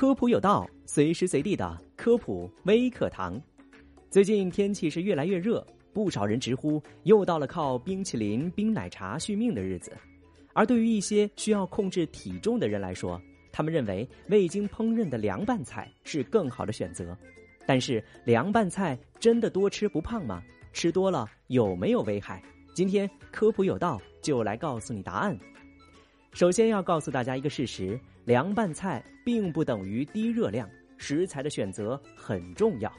科普有道，随时随地的科普微课堂。最近天气是越来越热，不少人直呼又到了靠冰淇淋、冰奶茶续命的日子。而对于一些需要控制体重的人来说，他们认为未经烹饪的凉拌菜是更好的选择。但是凉拌菜真的多吃不胖吗？吃多了有没有危害？今天科普有道就来告诉你答案。首先要告诉大家一个事实：凉拌菜并不等于低热量，食材的选择很重要。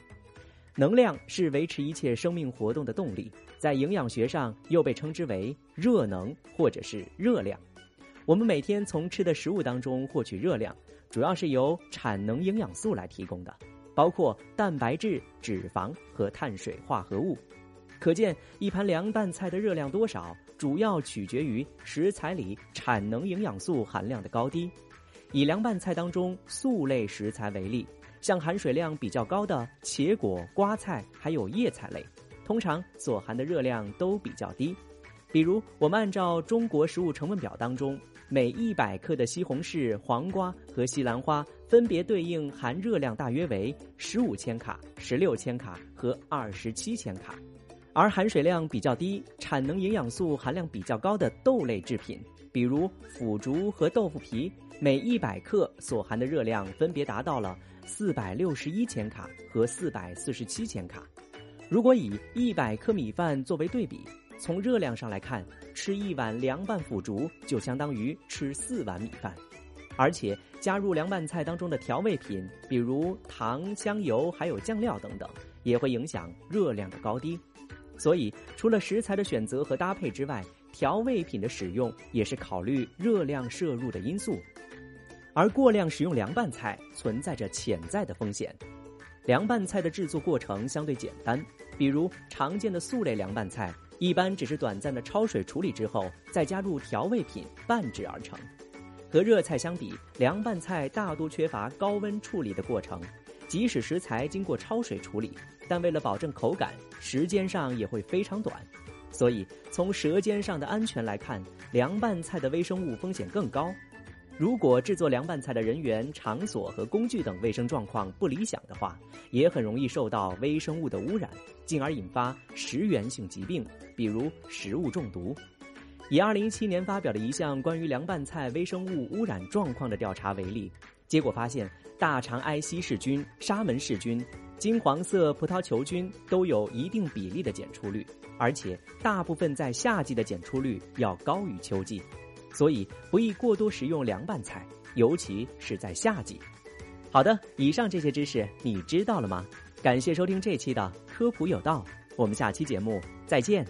能量是维持一切生命活动的动力，在营养学上又被称之为热能或者是热量。我们每天从吃的食物当中获取热量，主要是由产能营养素来提供的，包括蛋白质、脂肪和碳水化合物。可见，一盘凉拌菜的热量多少，主要取决于食材里产能营养素含量的高低。以凉拌菜当中素类食材为例，像含水量比较高的茄果、瓜菜，还有叶菜类，通常所含的热量都比较低。比如，我们按照中国食物成分表当中，每一百克的西红柿、黄瓜和西兰花分别对应含热量大约为十五千卡、十六千卡和二十七千卡。而含水量比较低、产能营养素含量比较高的豆类制品，比如腐竹和豆腐皮，每一百克所含的热量分别达到了四百六十一千卡和四百四十七千卡。如果以一百克米饭作为对比，从热量上来看，吃一碗凉拌腐竹就相当于吃四碗米饭。而且加入凉拌菜当中的调味品，比如糖、香油还有酱料等等，也会影响热量的高低。所以，除了食材的选择和搭配之外，调味品的使用也是考虑热量摄入的因素。而过量食用凉拌菜存在着潜在的风险。凉拌菜的制作过程相对简单，比如常见的素类凉拌菜，一般只是短暂的焯水处理之后，再加入调味品拌制而成。和热菜相比，凉拌菜大多缺乏高温处理的过程。即使食材经过焯水处理，但为了保证口感，时间上也会非常短。所以从舌尖上的安全来看，凉拌菜的微生物风险更高。如果制作凉拌菜的人员、场所和工具等卫生状况不理想的话，也很容易受到微生物的污染，进而引发食源性疾病，比如食物中毒。以2017年发表的一项关于凉拌菜微生物污染状况的调查为例。结果发现，大肠埃希氏菌、沙门氏菌、金黄色葡萄球菌都有一定比例的检出率，而且大部分在夏季的检出率要高于秋季，所以不宜过多食用凉拌菜，尤其是在夏季。好的，以上这些知识你知道了吗？感谢收听这期的科普有道，我们下期节目再见。